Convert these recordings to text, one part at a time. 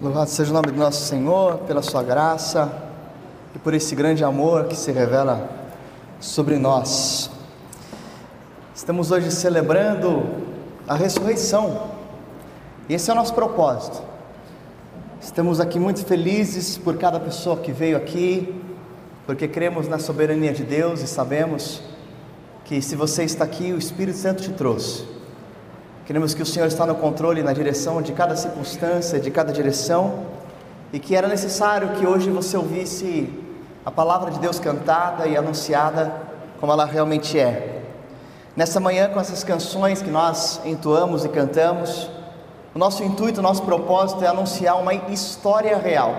Louvado seja o nome do nosso Senhor, pela sua graça e por esse grande amor que se revela sobre nós. Estamos hoje celebrando a ressurreição, esse é o nosso propósito. Estamos aqui muito felizes por cada pessoa que veio aqui, porque cremos na soberania de Deus e sabemos que se você está aqui, o Espírito Santo te trouxe. Queremos que o Senhor está no controle, na direção de cada circunstância, de cada direção, e que era necessário que hoje você ouvisse a palavra de Deus cantada e anunciada como ela realmente é. Nessa manhã, com essas canções que nós entoamos e cantamos, o nosso intuito, o nosso propósito é anunciar uma história real.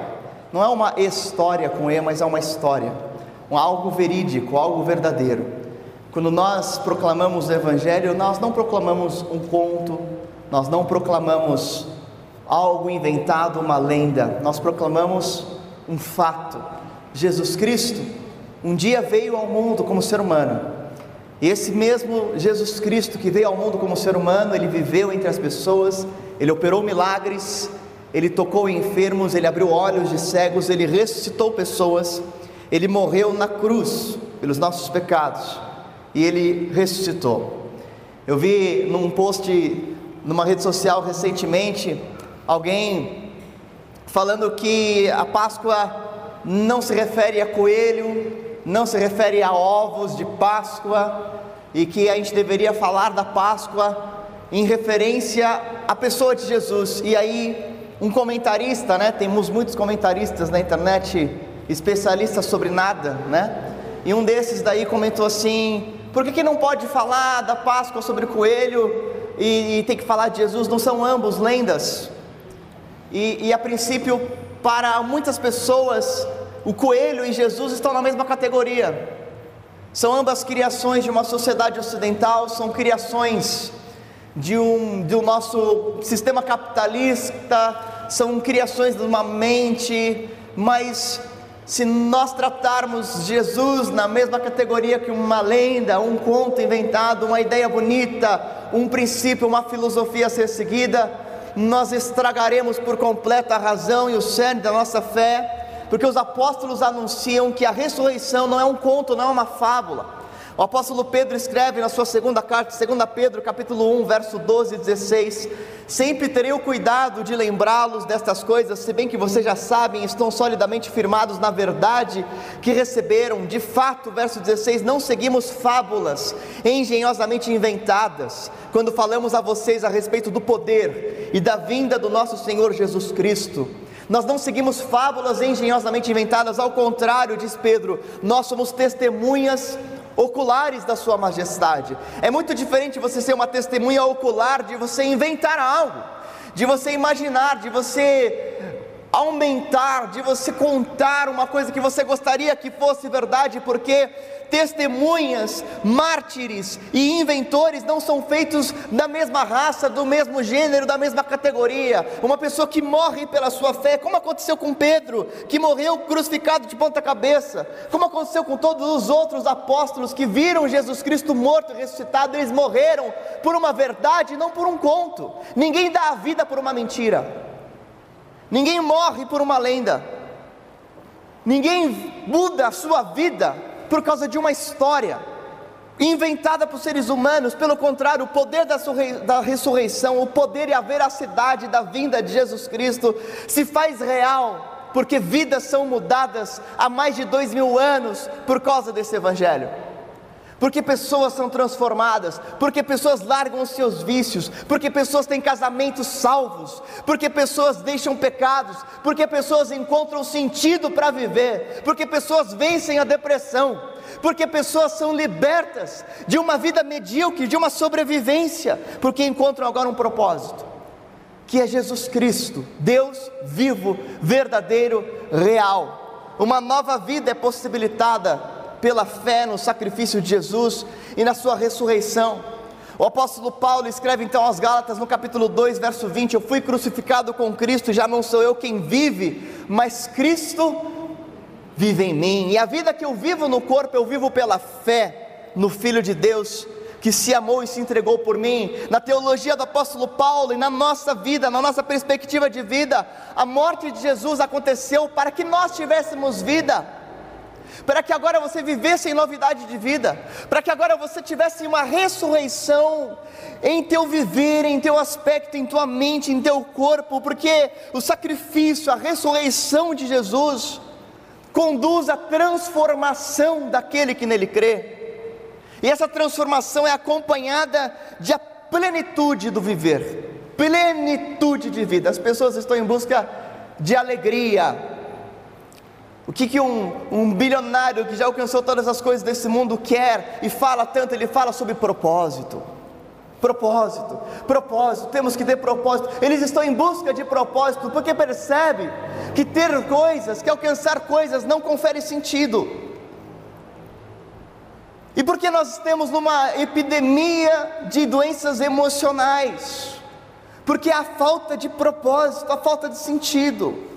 Não é uma história com E, mas é uma história, um algo verídico, algo verdadeiro. Quando nós proclamamos o Evangelho, nós não proclamamos um conto, nós não proclamamos algo inventado, uma lenda, nós proclamamos um fato. Jesus Cristo um dia veio ao mundo como ser humano, e esse mesmo Jesus Cristo que veio ao mundo como ser humano, ele viveu entre as pessoas, ele operou milagres, ele tocou enfermos, ele abriu olhos de cegos, ele ressuscitou pessoas, ele morreu na cruz pelos nossos pecados e ele ressuscitou. Eu vi num post numa rede social recentemente alguém falando que a Páscoa não se refere a coelho, não se refere a ovos de Páscoa e que a gente deveria falar da Páscoa em referência à pessoa de Jesus. E aí um comentarista, né? Temos muitos comentaristas na internet especialistas sobre nada, né? E um desses daí comentou assim: por que, que não pode falar da Páscoa sobre o coelho e, e tem que falar de Jesus? Não são ambos lendas? E, e a princípio, para muitas pessoas, o coelho e Jesus estão na mesma categoria. São ambas criações de uma sociedade ocidental, são criações de um do nosso sistema capitalista, são criações de uma mente, mas se nós tratarmos Jesus na mesma categoria que uma lenda, um conto inventado, uma ideia bonita, um princípio, uma filosofia a ser seguida, nós estragaremos por completo a razão e o cerne da nossa fé, porque os apóstolos anunciam que a ressurreição não é um conto, não é uma fábula. O apóstolo Pedro escreve na sua segunda carta, 2 Pedro, capítulo 1, verso 12 e 16: Sempre terei o cuidado de lembrá-los destas coisas, se bem que vocês já sabem, estão solidamente firmados na verdade que receberam. De fato, verso 16: Não seguimos fábulas engenhosamente inventadas, quando falamos a vocês a respeito do poder e da vinda do nosso Senhor Jesus Cristo. Nós não seguimos fábulas engenhosamente inventadas, ao contrário, diz Pedro, nós somos testemunhas oculares da Sua Majestade. É muito diferente você ser uma testemunha ocular de você inventar algo, de você imaginar, de você aumentar, de você contar uma coisa que você gostaria que fosse verdade, porque testemunhas, mártires e inventores não são feitos da mesma raça, do mesmo gênero, da mesma categoria. Uma pessoa que morre pela sua fé, como aconteceu com Pedro, que morreu crucificado de ponta cabeça, como aconteceu com todos os outros apóstolos que viram Jesus Cristo morto e ressuscitado, eles morreram por uma verdade, não por um conto. Ninguém dá a vida por uma mentira. Ninguém morre por uma lenda. Ninguém muda a sua vida por causa de uma história inventada por seres humanos, pelo contrário, o poder da, da, ressurreição, o poder e a veracidade da vinda de Jesus Cristo se faz real, porque vidas são mudadas há mais de dois mil anos por causa desse Evangelho porque pessoas são transformadas, porque pessoas largam os seus vícios, porque pessoas têm casamentos salvos, porque pessoas deixam pecados, porque pessoas encontram sentido para viver, porque pessoas vencem a depressão, porque pessoas são libertas de uma vida medíocre, de uma sobrevivência, porque encontram agora um propósito, que é Jesus Cristo, Deus vivo, verdadeiro, real. Uma nova vida é possibilitada pela fé no sacrifício de Jesus e na sua ressurreição. O apóstolo Paulo escreve então aos Gálatas no capítulo 2, verso 20: Eu fui crucificado com Cristo, já não sou eu quem vive, mas Cristo vive em mim. E a vida que eu vivo no corpo, eu vivo pela fé no Filho de Deus que se amou e se entregou por mim. Na teologia do apóstolo Paulo e na nossa vida, na nossa perspectiva de vida, a morte de Jesus aconteceu para que nós tivéssemos vida para que agora você vivesse em novidade de vida, para que agora você tivesse uma ressurreição em teu viver, em teu aspecto, em tua mente, em teu corpo, porque o sacrifício, a ressurreição de Jesus conduz à transformação daquele que nele crê. E essa transformação é acompanhada de a plenitude do viver, plenitude de vida. As pessoas estão em busca de alegria, o que, que um, um bilionário que já alcançou todas as coisas desse mundo quer e fala tanto? Ele fala sobre propósito. Propósito, propósito, temos que ter propósito. Eles estão em busca de propósito porque percebe que ter coisas, que alcançar coisas não confere sentido. E porque nós estamos numa epidemia de doenças emocionais, porque há falta de propósito, há falta de sentido.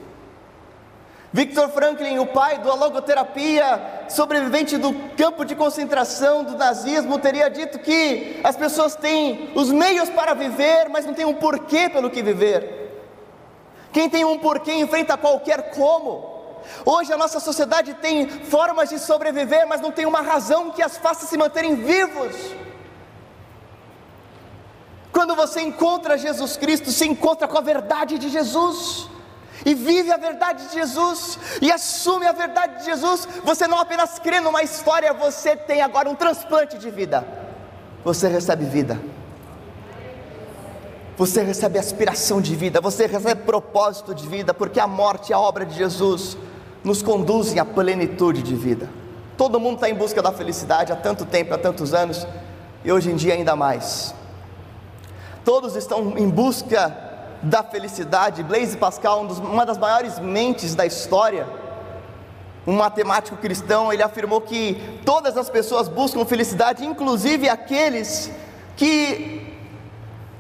Victor Franklin, o pai da logoterapia, sobrevivente do campo de concentração do nazismo, teria dito que as pessoas têm os meios para viver, mas não têm um porquê pelo que viver. Quem tem um porquê enfrenta qualquer como. Hoje a nossa sociedade tem formas de sobreviver, mas não tem uma razão que as faça se manterem vivos. Quando você encontra Jesus Cristo, se encontra com a verdade de Jesus e vive a verdade de Jesus e assume a verdade de Jesus, você não apenas crê numa história, você tem agora um transplante de vida. Você recebe vida. Você recebe aspiração de vida, você recebe propósito de vida, porque a morte e a obra de Jesus nos conduzem à plenitude de vida. Todo mundo está em busca da felicidade há tanto tempo, há tantos anos, e hoje em dia ainda mais. Todos estão em busca da felicidade. Blaise Pascal, um dos, uma das maiores mentes da história, um matemático cristão, ele afirmou que todas as pessoas buscam felicidade, inclusive aqueles que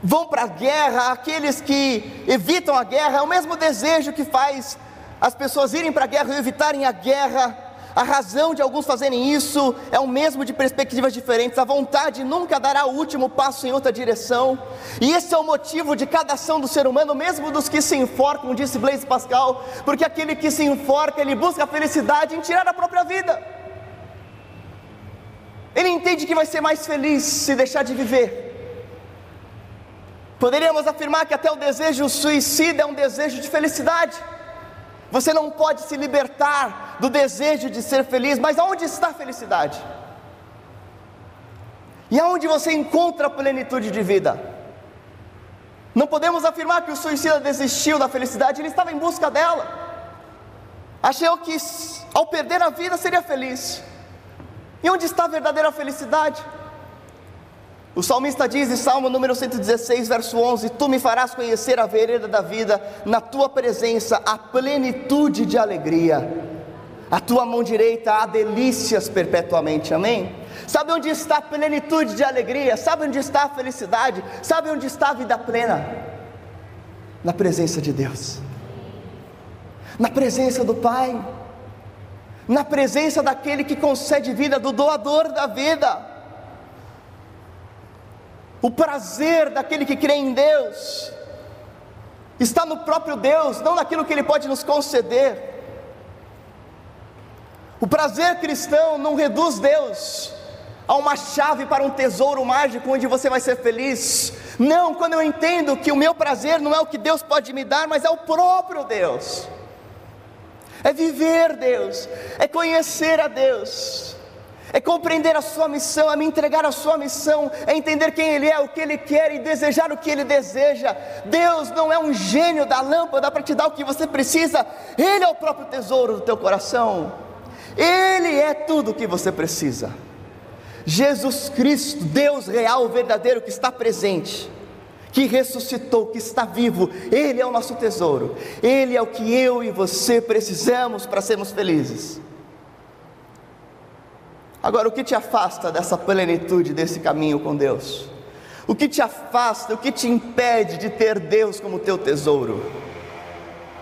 vão para a guerra, aqueles que evitam a guerra, é o mesmo desejo que faz as pessoas irem para a guerra e evitarem a guerra a razão de alguns fazerem isso é o mesmo de perspectivas diferentes. A vontade nunca dará o último passo em outra direção. E esse é o motivo de cada ação do ser humano, mesmo dos que se enforcam, disse Blaise Pascal, porque aquele que se enforca, ele busca a felicidade em tirar a própria vida. Ele entende que vai ser mais feliz se deixar de viver. Poderíamos afirmar que até o desejo suicida é um desejo de felicidade. Você não pode se libertar do desejo de ser feliz, mas aonde está a felicidade? E aonde você encontra a plenitude de vida? Não podemos afirmar que o suicida desistiu da felicidade, ele estava em busca dela. Achou que ao perder a vida seria feliz. E onde está a verdadeira felicidade? O salmista diz em Salmo número 116, verso 11: Tu me farás conhecer a vereda da vida, na tua presença a plenitude de alegria, a tua mão direita há delícias perpetuamente, amém? Sabe onde está a plenitude de alegria? Sabe onde está a felicidade? Sabe onde está a vida plena? Na presença de Deus, na presença do Pai, na presença daquele que concede vida, do doador da vida o prazer daquele que crê em Deus está no próprio Deus, não naquilo que Ele pode nos conceder. O prazer cristão não reduz Deus a uma chave para um tesouro mágico onde você vai ser feliz. Não, quando eu entendo que o meu prazer não é o que Deus pode me dar, mas é o próprio Deus. É viver Deus, é conhecer a Deus é compreender a sua missão, é me entregar a sua missão, é entender quem Ele é, o que Ele quer e desejar o que Ele deseja. Deus não é um gênio da lâmpada para te dar o que você precisa, Ele é o próprio tesouro do teu coração, Ele é tudo o que você precisa. Jesus Cristo, Deus real, verdadeiro, que está presente, que ressuscitou, que está vivo, Ele é o nosso tesouro, Ele é o que eu e você precisamos para sermos felizes. Agora, o que te afasta dessa plenitude, desse caminho com Deus? O que te afasta, o que te impede de ter Deus como teu tesouro?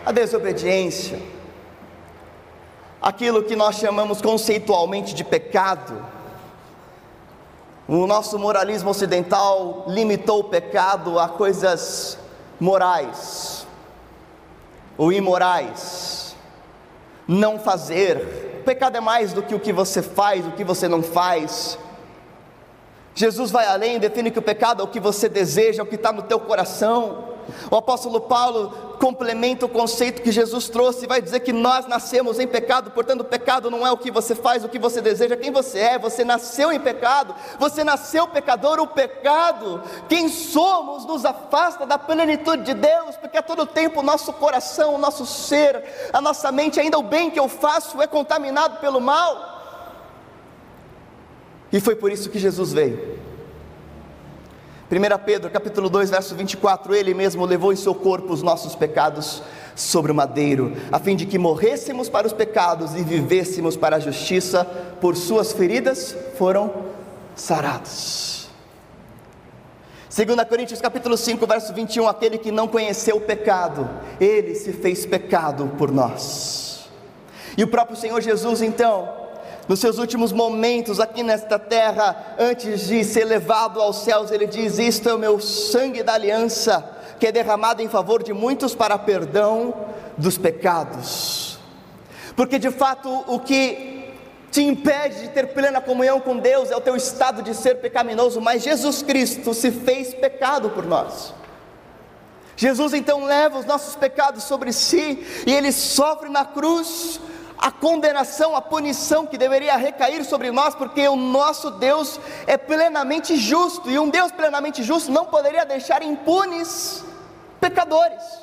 A desobediência, aquilo que nós chamamos conceitualmente de pecado, O nosso moralismo ocidental limitou o pecado a coisas morais ou imorais. Não fazer. O pecado é mais do que o que você faz, o que você não faz. Jesus vai além, define que o pecado é o que você deseja, é o que está no teu coração. O apóstolo Paulo complementa o conceito que Jesus trouxe e vai dizer que nós nascemos em pecado, portanto, o pecado não é o que você faz, o que você deseja, quem você é, você nasceu em pecado, você nasceu pecador, o pecado, quem somos, nos afasta da plenitude de Deus, porque a todo tempo o nosso coração, o nosso ser, a nossa mente, ainda o bem que eu faço é contaminado pelo mal. E foi por isso que Jesus veio. 1 Pedro capítulo 2, verso 24, ele mesmo levou em seu corpo os nossos pecados sobre o madeiro, a fim de que morrêssemos para os pecados e vivêssemos para a justiça, por suas feridas foram sarados. 2 Coríntios capítulo 5, verso 21, aquele que não conheceu o pecado, ele se fez pecado por nós. E o próprio Senhor Jesus então, nos seus últimos momentos aqui nesta terra, antes de ser levado aos céus, ele diz: Isto é o meu sangue da aliança, que é derramado em favor de muitos para perdão dos pecados. Porque de fato o que te impede de ter plena comunhão com Deus é o teu estado de ser pecaminoso, mas Jesus Cristo se fez pecado por nós. Jesus então leva os nossos pecados sobre si e ele sofre na cruz a condenação, a punição que deveria recair sobre nós, porque o nosso Deus é plenamente justo, e um Deus plenamente justo não poderia deixar impunes pecadores.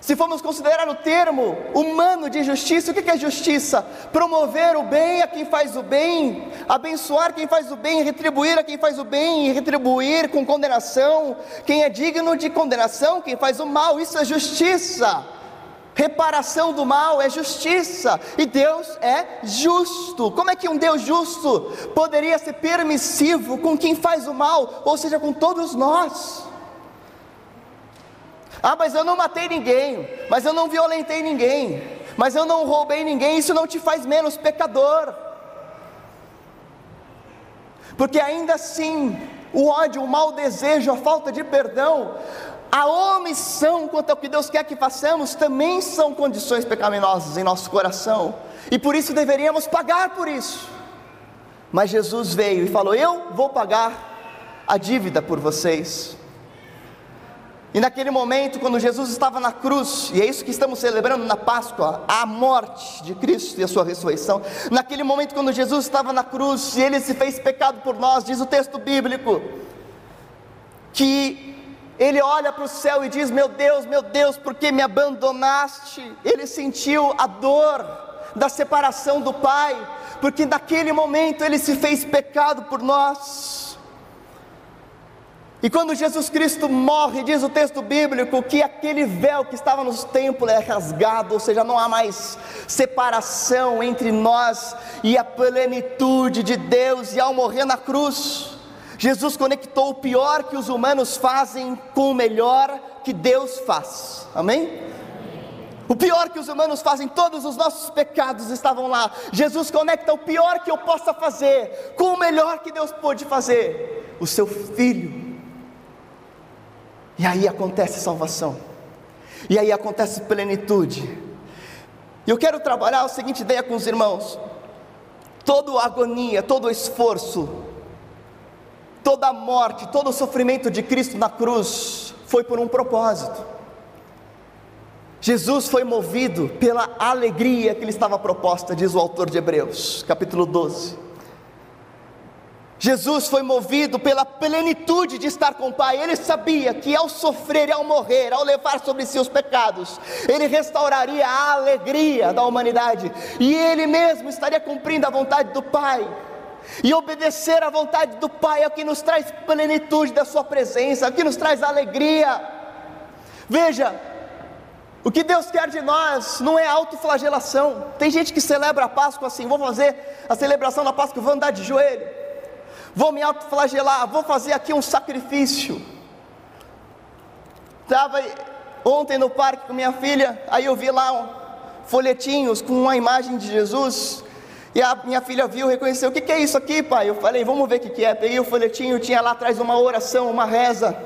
Se formos considerar o termo humano de justiça, o que é justiça? Promover o bem a quem faz o bem, abençoar quem faz o bem, retribuir a quem faz o bem, e retribuir com condenação quem é digno de condenação, quem faz o mal, isso é justiça. Reparação do mal é justiça, e Deus é justo. Como é que um Deus justo poderia ser permissivo com quem faz o mal, ou seja, com todos nós? Ah, mas eu não matei ninguém, mas eu não violentei ninguém, mas eu não roubei ninguém, isso não te faz menos pecador. Porque ainda assim, o ódio, o mau desejo, a falta de perdão a omissão quanto ao que Deus quer que façamos também são condições pecaminosas em nosso coração, e por isso deveríamos pagar por isso. Mas Jesus veio e falou: Eu vou pagar a dívida por vocês. E naquele momento, quando Jesus estava na cruz, e é isso que estamos celebrando na Páscoa, a morte de Cristo e a sua ressurreição. Naquele momento, quando Jesus estava na cruz e ele se fez pecado por nós, diz o texto bíblico, que ele olha para o céu e diz: Meu Deus, meu Deus, por que me abandonaste? Ele sentiu a dor da separação do Pai, porque naquele momento ele se fez pecado por nós. E quando Jesus Cristo morre, diz o texto bíblico que aquele véu que estava nos templos é rasgado, ou seja, não há mais separação entre nós e a plenitude de Deus, e ao morrer na cruz, Jesus conectou o pior que os humanos fazem com o melhor que Deus faz. Amém? O pior que os humanos fazem, todos os nossos pecados estavam lá. Jesus conecta o pior que eu possa fazer com o melhor que Deus pôde fazer, o seu filho. E aí acontece salvação. E aí acontece plenitude. E eu quero trabalhar a seguinte ideia com os irmãos: toda agonia, todo esforço, Toda a morte, todo o sofrimento de Cristo na cruz foi por um propósito. Jesus foi movido pela alegria que lhe estava proposta, diz o autor de Hebreus, capítulo 12. Jesus foi movido pela plenitude de estar com o Pai. Ele sabia que ao sofrer e ao morrer, ao levar sobre si os pecados, ele restauraria a alegria da humanidade e ele mesmo estaria cumprindo a vontade do Pai. E obedecer à vontade do Pai é o que nos traz plenitude da Sua presença, é o que nos traz alegria. Veja, o que Deus quer de nós não é autoflagelação. Tem gente que celebra a Páscoa assim: vou fazer a celebração da Páscoa, vou andar de joelho, vou me autoflagelar, vou fazer aqui um sacrifício. Estava ontem no parque com minha filha, aí eu vi lá um, folhetinhos com uma imagem de Jesus E a minha filha viu, reconheceu: o que, que é isso aqui, pai? Eu falei: vamos ver o que, que é. Peguei o folhetinho, tinha lá atrás uma oração, uma reza.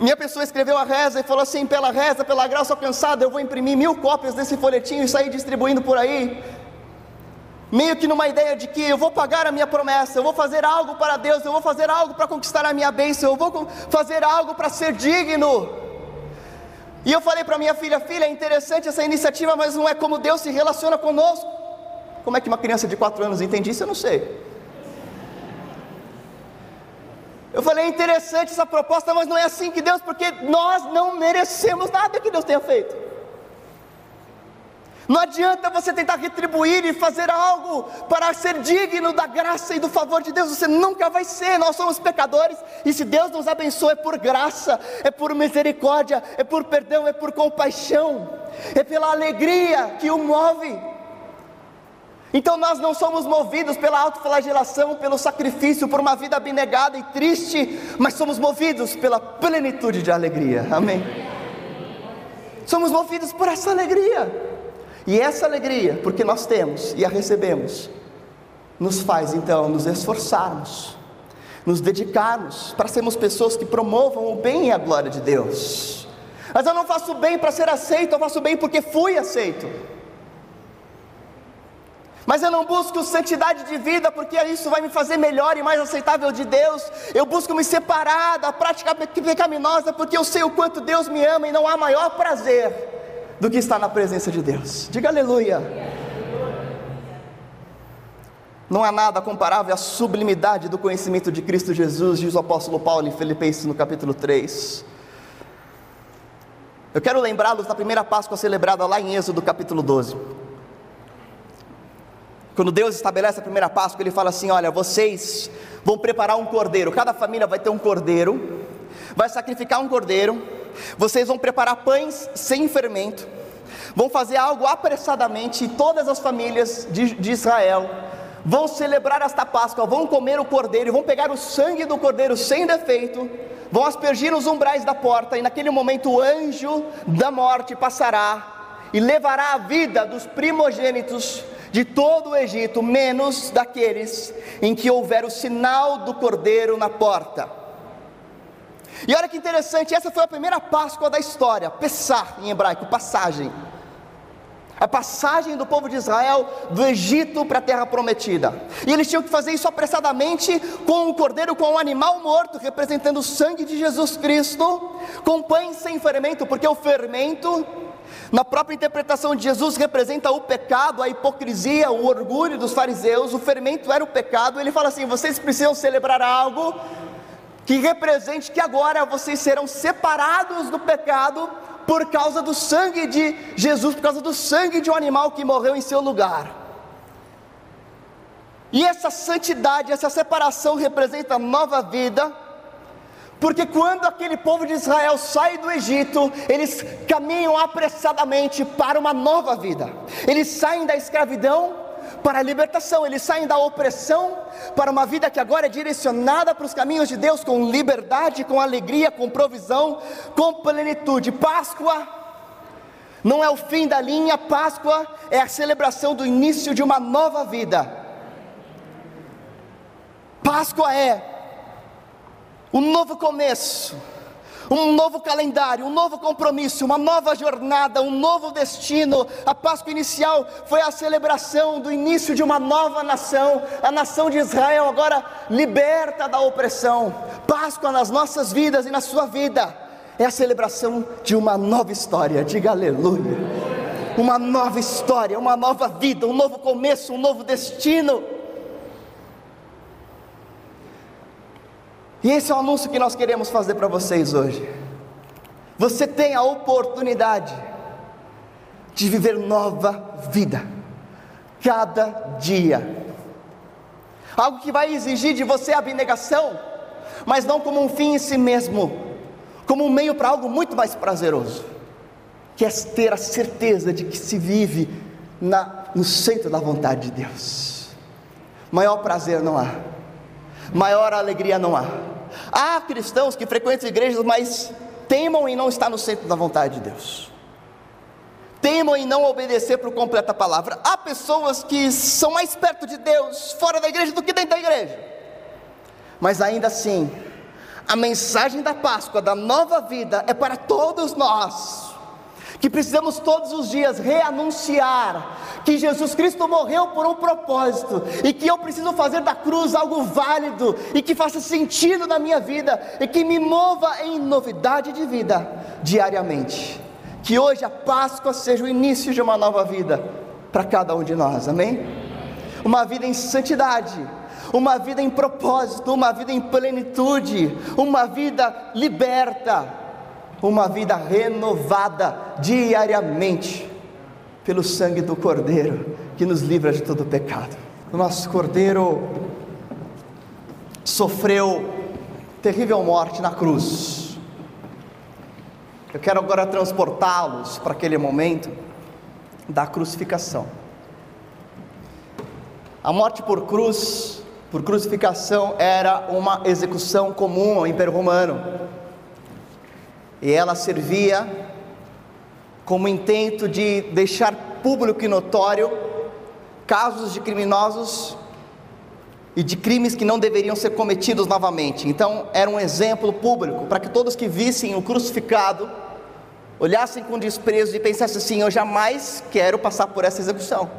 Minha pessoa escreveu a reza e falou assim: pela reza, pela graça alcançada, eu vou imprimir mil cópias desse folhetinho e sair distribuindo por aí. Meio que numa ideia de que eu vou pagar a minha promessa, eu vou fazer algo para Deus, eu vou fazer algo para conquistar a minha bênção, eu vou fazer algo para ser digno. E eu falei para minha filha: filha, é interessante essa iniciativa, mas não é como Deus se relaciona conosco. Como é que uma criança de 4 anos entende isso? Eu não sei. Eu falei, é interessante essa proposta, mas não é assim que Deus, porque nós não merecemos nada que Deus tenha feito. Não adianta você tentar retribuir e fazer algo para ser digno da graça e do favor de Deus, você nunca vai ser. Nós somos pecadores e se Deus nos abençoa é por graça, é por misericórdia, é por perdão, é por compaixão, é pela alegria que o move. Então nós não somos movidos pela autoflagelação, pelo sacrifício, por uma vida abnegada e triste, mas somos movidos pela plenitude de alegria. Amém. Somos movidos por essa alegria. E essa alegria, porque nós temos e a recebemos, nos faz então nos esforçarmos, nos dedicarmos para sermos pessoas que promovam o bem e a glória de Deus. Mas eu não faço bem para ser aceito, eu faço bem porque fui aceito mas eu não busco santidade de vida porque isso vai me fazer melhor e mais aceitável de Deus. Eu busco me separar da prática pecaminosa porque eu sei o quanto Deus me ama e não há maior prazer do que estar na presença de Deus. Diga aleluia. Não há nada comparável à sublimidade do conhecimento de Cristo Jesus, diz o apóstolo Paulo em Filipenses no capítulo 3. Eu quero lembrá-los da primeira Páscoa celebrada lá em Êxodo capítulo 12. Quando Deus estabelece a primeira Páscoa, Ele fala assim: Olha, vocês vão preparar um cordeiro, cada família vai ter um cordeiro, vai sacrificar um cordeiro, vocês vão preparar pães sem fermento, vão fazer algo apressadamente, e todas as famílias de, de Israel vão celebrar esta Páscoa, vão comer o cordeiro, vão pegar o sangue do cordeiro sem defeito, vão aspergir nos umbrais da porta, e naquele momento o anjo da morte passará e levará a vida dos primogênitos de todo o Egito, menos daqueles em que houver o sinal do cordeiro na porta. E olha que interessante, essa foi a primeira Páscoa da história, Pessah em hebraico, passagem. A passagem do povo de Israel do Egito para a terra prometida. E eles tinham que fazer isso apressadamente com um cordeiro, com um animal morto, representando o sangue de Jesus Cristo, com pães sem fermento, porque o fermento na própria interpretação de Jesus, representa o pecado, a hipocrisia, o orgulho dos fariseus, o fermento era o pecado. Ele fala assim: vocês precisam celebrar algo que represente que agora vocês serão separados do pecado por causa do sangue de Jesus, por causa do sangue de um animal que morreu em seu lugar. E essa santidade, essa separação representa nova vida porque quando aquele povo de Israel sai do Egito, eles caminham apressadamente para uma nova vida. Eles saem da escravidão para a libertação, eles saem da opressão para uma vida que agora é direcionada para os caminhos de Deus com liberdade, com alegria, com provisão, com plenitude. Páscoa não é o fim da linha, Páscoa é a celebração do início de uma nova vida. Páscoa é um novo começo, um novo calendário, um novo compromisso, uma nova jornada, um novo destino. A Páscoa inicial foi a celebração do início de uma nova nação, a nação de Israel agora liberta da opressão. Páscoa nas nossas vidas e na sua vida é a celebração de uma nova história. Diga aleluia. Uma nova história, uma nova vida, um novo começo, um novo destino. E esse é o anúncio que nós queremos fazer para vocês hoje. Você tem a oportunidade de viver nova vida, cada dia. Algo que vai exigir de você abnegação, mas não como um fim em si mesmo, como um meio para algo muito mais prazeroso, que é ter a certeza de que se vive na, no centro da vontade de Deus. Maior prazer não há maior alegria não há. Há cristãos que frequentam igrejas, mas teimam em não estar no centro da vontade de Deus. teimam em não obedecer por completa palavra. Há pessoas que são mais perto de Deus fora da igreja do que dentro da igreja. Mas ainda assim, a mensagem da Páscoa, da nova vida, é para todos nós, que precisamos todos os dias reanunciar que Jesus Cristo morreu por um propósito e que eu preciso fazer da cruz algo válido e que faça sentido na minha vida e que me mova em novidade de vida diariamente. Que hoje a Páscoa seja o início de uma nova vida para cada um de nós, amém? Uma vida em santidade uma vida em propósito, uma vida em plenitude, uma vida liberta, uma vida renovada diariamente pelo sangue do Cordeiro que nos livra de todo pecado. O nosso Cordeiro sofreu terrível morte na cruz. Eu quero agora transportá-los para aquele momento da crucificação. A morte por cruz por crucificação era uma execução comum ao Império Romano. E ela servia como intento de deixar público e notório casos de criminosos e de crimes que não deveriam ser cometidos novamente. Então, era um exemplo público para que todos que vissem o crucificado olhassem com desprezo e pensassem assim: eu jamais quero passar por essa execução.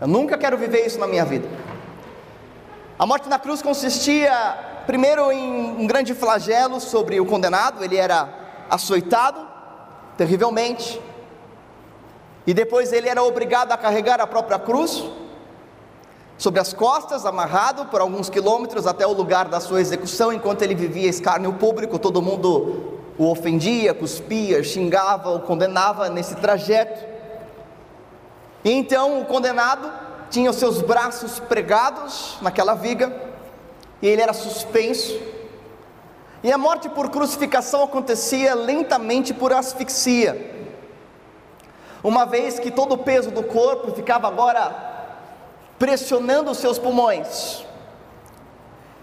Eu nunca quero viver isso na minha vida. A morte na cruz consistia, primeiro, em um grande flagelo sobre o condenado, ele era açoitado terrivelmente, e depois ele era obrigado a carregar a própria cruz sobre as costas, amarrado por alguns quilômetros até o lugar da sua execução, enquanto ele vivia escárnio público, todo mundo o ofendia, cuspia, xingava, o condenava nesse trajeto. E então o condenado tinha os seus braços pregados naquela viga, e ele era suspenso. E a morte por crucificação acontecia lentamente por asfixia, uma vez que todo o peso do corpo ficava agora pressionando os seus pulmões.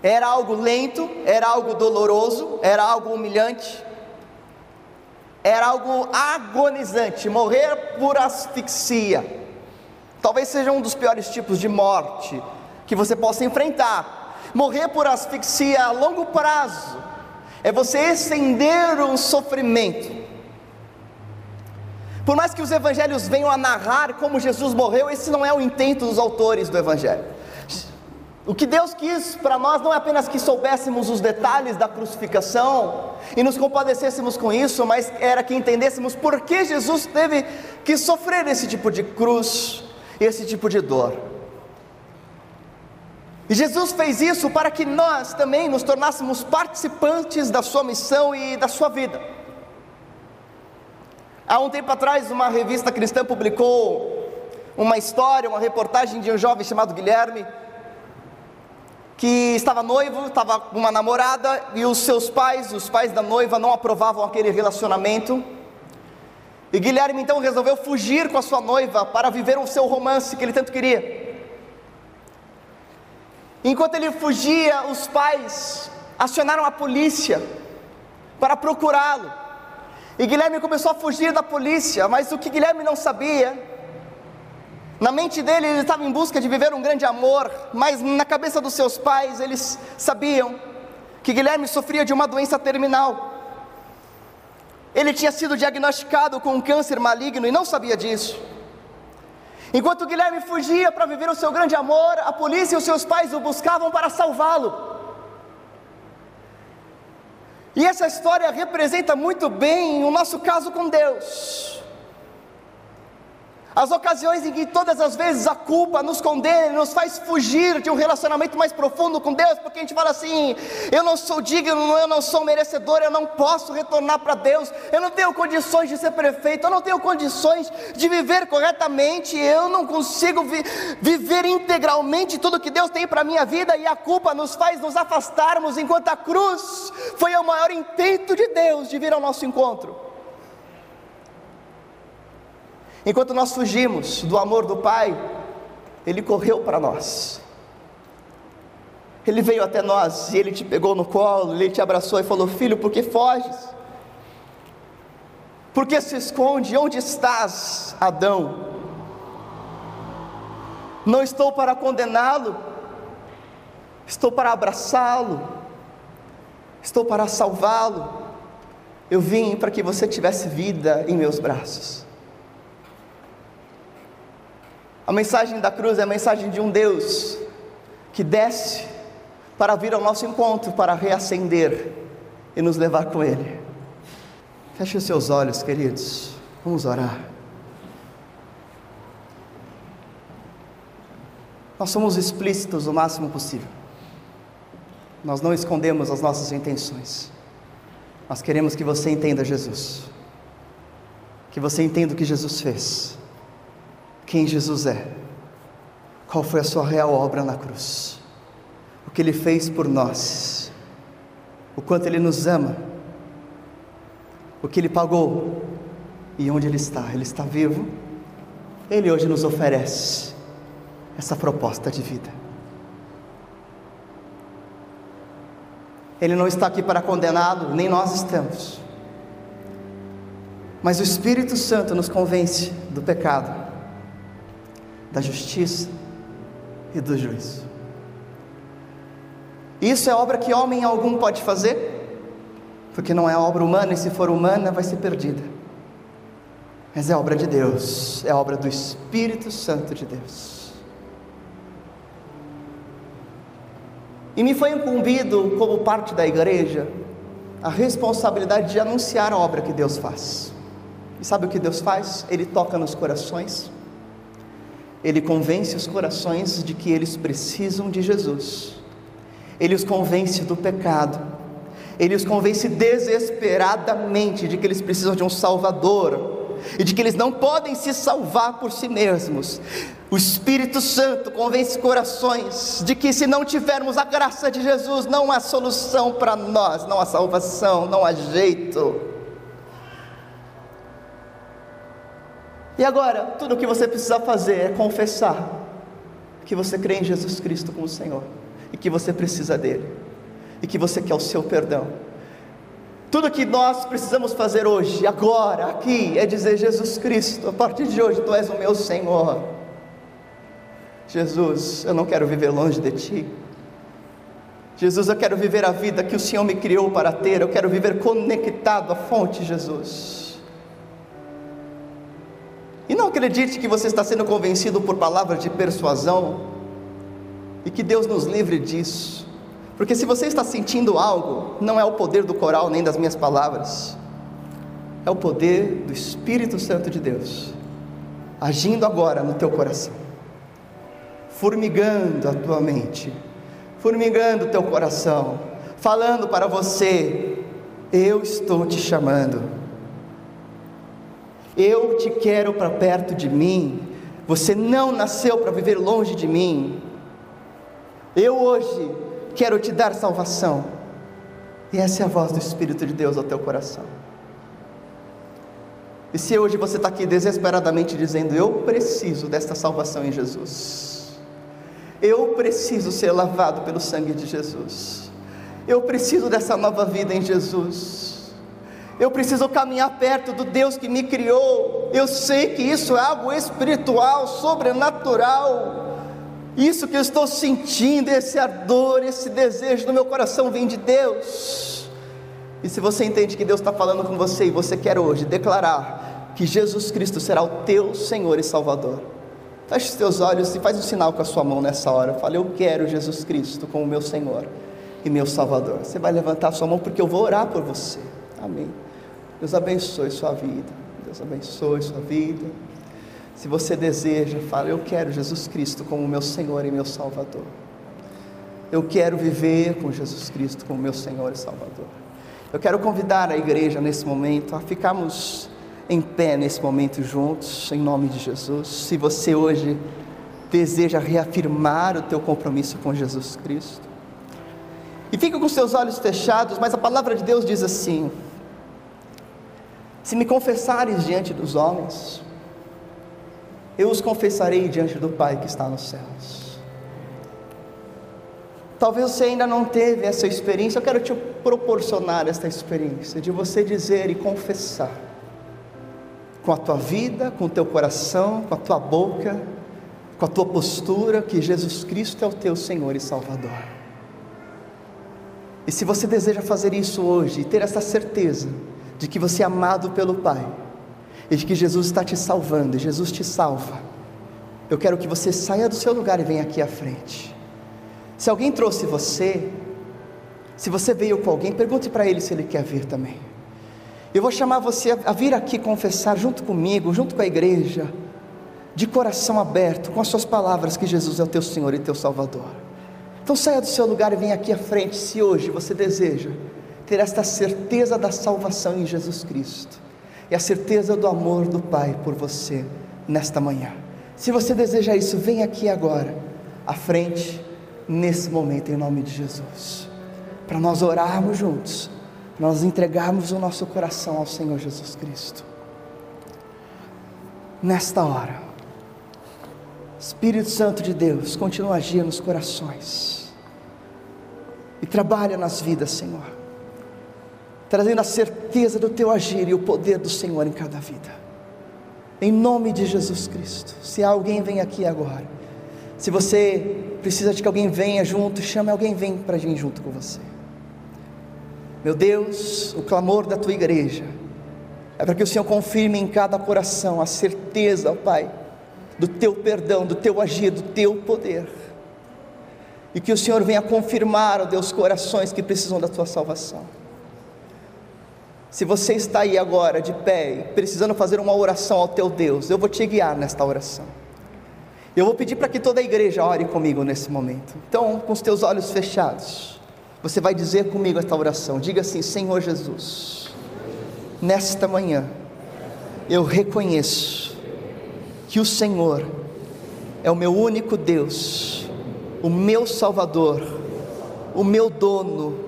Era algo lento, era algo doloroso, era algo humilhante, era algo agonizante morrer por asfixia. Talvez seja um dos piores tipos de morte que você possa enfrentar. Morrer por asfixia a longo prazo é você estender o sofrimento. Por mais que os evangelhos venham a narrar como Jesus morreu, esse não é o intento dos autores do evangelho. O que Deus quis para nós não é apenas que soubéssemos os detalhes da crucificação e nos compadecêssemos com isso, mas era que entendêssemos por que Jesus teve que sofrer esse tipo de cruz, esse tipo de dor. E Jesus fez isso para que nós também nos tornássemos participantes da sua missão e da sua vida. Há um tempo atrás, uma revista cristã publicou uma história, uma reportagem de um jovem chamado Guilherme, que estava noivo, estava com uma namorada, e os seus pais, os pais da noiva, não aprovavam aquele relacionamento. E Guilherme então resolveu fugir com a sua noiva para viver o seu romance que ele tanto queria. Enquanto ele fugia, os pais acionaram a polícia para procurá-lo. E Guilherme começou a fugir da polícia, mas o que Guilherme não sabia, na mente dele ele estava em busca de viver um grande amor, mas na cabeça dos seus pais eles sabiam que Guilherme sofria de uma doença terminal. Ele tinha sido diagnosticado com um câncer maligno e não sabia disso. Enquanto Guilherme fugia para viver o seu grande amor, a polícia e os seus pais o buscavam para salvá-lo. E essa história representa muito bem o nosso caso com Deus. As ocasiões em que todas as vezes a culpa nos condena, nos faz fugir de um relacionamento mais profundo com Deus, porque a gente fala assim: eu não sou digno, eu não sou merecedor, eu não posso retornar para Deus, eu não tenho condições de ser prefeito, eu não tenho condições de viver corretamente, eu não consigo vi viver integralmente tudo que Deus tem para a minha vida, e a culpa nos faz nos afastarmos, enquanto a cruz foi o maior intento de Deus de vir ao nosso encontro. Enquanto nós fugimos do amor do Pai, Ele correu para nós. Ele veio até nós e Ele te pegou no colo, Ele te abraçou e falou: Filho, por que foges? Por que se esconde? Onde estás, Adão? Não estou para condená-lo, estou para abraçá-lo, estou para salvá-lo. Eu vim para que você tivesse vida em meus braços. A mensagem da cruz é a mensagem de um Deus que desce para vir ao nosso encontro, para reacender e nos levar com Ele. Feche os seus olhos, queridos. Vamos orar. Nós somos explícitos o máximo possível. Nós não escondemos as nossas intenções. Nós queremos que você entenda Jesus. Que você entenda o que Jesus fez. Quem Jesus é. Qual foi a sua real obra na cruz. O que ele fez por nós. O quanto ele nos ama. O que ele pagou. E onde ele está. Ele está vivo. Ele hoje nos oferece essa proposta de vida. Ele não está aqui para condená-lo, nem nós estamos. Mas o Espírito Santo nos convence do pecado, da justiça e do juízo. Isso é obra que homem algum pode fazer, porque não é obra humana, e se for humana, vai ser perdida. Mas é obra de Deus, é obra do Espírito Santo de Deus. E me foi incumbido, como parte da igreja, a responsabilidade de anunciar a obra que Deus faz. E sabe o que Deus faz? Ele toca nos corações, ele convence os corações de que eles precisam de Jesus, ele os convence do pecado, ele os convence desesperadamente de que eles precisam de um Salvador e de que eles não podem se salvar por si mesmos. O Espírito Santo convence corações de que se não tivermos a graça de Jesus, não há solução para nós, não há salvação, não há jeito. E agora, tudo o que você precisa fazer é confessar que você crê em Jesus Cristo como Senhor e que você precisa dele e que você quer o seu perdão. Tudo que nós precisamos fazer hoje, agora, aqui, é dizer: Jesus Cristo, a partir de hoje tu és o meu Senhor. Jesus, eu não quero viver longe de Ti. Jesus, eu quero viver a vida que o Senhor me criou para ter, eu quero viver conectado à fonte, Jesus. E não acredite que você está sendo convencido por palavras de persuasão, e que Deus nos livre disso, porque se você está sentindo algo, não é o poder do coral nem das minhas palavras, é o poder do Espírito Santo de Deus, agindo agora no teu coração formigando a tua mente, formigando o teu coração, falando para você: Eu estou te chamando, eu te quero para perto de mim. Você não nasceu para viver longe de mim. Eu hoje quero te dar salvação. E essa é a voz do Espírito de Deus ao teu coração. E se hoje você está aqui desesperadamente dizendo: Eu preciso desta salvação em Jesus eu preciso ser lavado pelo sangue de Jesus. Eu preciso dessa nova vida em Jesus. Eu preciso caminhar perto do Deus que me criou. Eu sei que isso é algo espiritual, sobrenatural. Isso que eu estou sentindo, esse ardor, esse desejo no meu coração vem de Deus. E se você entende que Deus está falando com você e você quer hoje declarar que Jesus Cristo será o teu Senhor e Salvador, Feche os teus olhos e faz um sinal com a sua mão nessa hora. Fale, eu quero Jesus Cristo como meu Senhor e meu Salvador. Você vai levantar a sua mão porque eu vou orar por você. Amém. Deus abençoe sua vida. Deus abençoe sua vida. Se você deseja, fale, eu quero Jesus Cristo como meu Senhor e meu Salvador. Eu quero viver com Jesus Cristo como meu Senhor e Salvador. Eu quero convidar a igreja nesse momento a ficarmos em pé nesse momento juntos, em nome de Jesus. Se você hoje deseja reafirmar o teu compromisso com Jesus Cristo, e fica com seus olhos fechados, mas a palavra de Deus diz assim: Se me confessares diante dos homens, eu os confessarei diante do Pai que está nos céus. Talvez você ainda não teve essa experiência, eu quero te proporcionar esta experiência de você dizer e confessar com a tua vida, com o teu coração, com a tua boca, com a tua postura, que Jesus Cristo é o teu Senhor e Salvador. E se você deseja fazer isso hoje e ter essa certeza de que você é amado pelo Pai e de que Jesus está te salvando e Jesus te salva, eu quero que você saia do seu lugar e venha aqui à frente. Se alguém trouxe você, se você veio com alguém, pergunte para ele se ele quer vir também. Eu vou chamar você a vir aqui confessar junto comigo, junto com a igreja, de coração aberto, com as suas palavras, que Jesus é o teu Senhor e teu Salvador. Então saia do seu lugar e venha aqui à frente, se hoje você deseja ter esta certeza da salvação em Jesus Cristo e a certeza do amor do Pai por você nesta manhã. Se você deseja isso, venha aqui agora, à frente, nesse momento, em nome de Jesus, para nós orarmos juntos nós entregarmos o nosso coração ao Senhor Jesus Cristo. Nesta hora, Espírito Santo de Deus, continua a agir nos corações e trabalha nas vidas, Senhor, trazendo a certeza do teu agir e o poder do Senhor em cada vida. Em nome de Jesus Cristo. Se alguém vem aqui agora, se você precisa de que alguém venha junto, chame alguém vem para vir junto com você. Meu Deus, o clamor da tua igreja é para que o Senhor confirme em cada coração a certeza, ó Pai, do teu perdão, do teu agir, do teu poder. E que o Senhor venha confirmar, ó Deus, corações que precisam da tua salvação. Se você está aí agora de pé, precisando fazer uma oração ao teu Deus, eu vou te guiar nesta oração. Eu vou pedir para que toda a igreja ore comigo nesse momento. Então, com os teus olhos fechados. Você vai dizer comigo esta oração. Diga assim: Senhor Jesus, nesta manhã eu reconheço que o Senhor é o meu único Deus, o meu Salvador, o meu dono,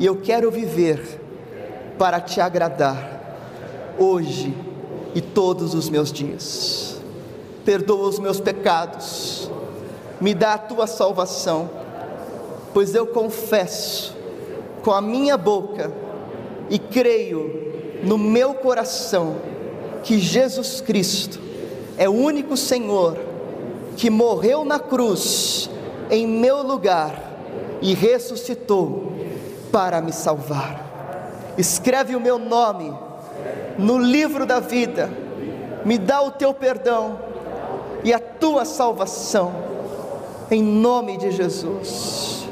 e eu quero viver para te agradar hoje e todos os meus dias. Perdoa os meus pecados, me dá a tua salvação pois eu confesso com a minha boca e creio no meu coração que Jesus Cristo é o único Senhor que morreu na cruz em meu lugar e ressuscitou para me salvar. Escreve o meu nome no livro da vida, me dá o teu perdão e a tua salvação, em nome de Jesus.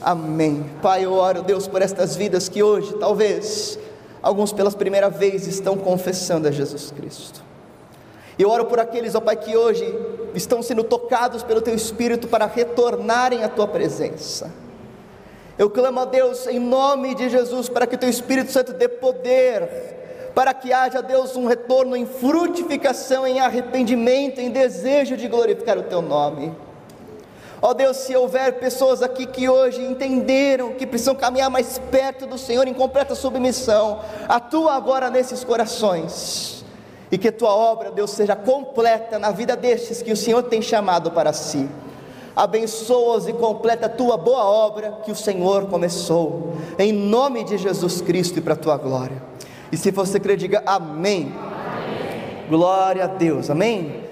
Amém. Pai, eu oro, Deus, por estas vidas que hoje, talvez, alguns pela primeira vez estão confessando a Jesus Cristo. Eu oro por aqueles, ó Pai, que hoje estão sendo tocados pelo Teu Espírito para retornarem à Tua presença. Eu clamo a Deus em nome de Jesus para que Teu Espírito Santo dê poder, para que haja, Deus, um retorno em frutificação, em arrependimento, em desejo de glorificar o Teu nome. Ó Deus, se houver pessoas aqui que hoje entenderam que precisam caminhar mais perto do Senhor em completa submissão, atua agora nesses corações. E que tua obra, Deus, seja completa na vida destes que o Senhor tem chamado para si. Abençoa-os e completa a tua boa obra que o Senhor começou. Em nome de Jesus Cristo e para a tua glória. E se você crer, diga amém. amém. Glória a Deus. Amém.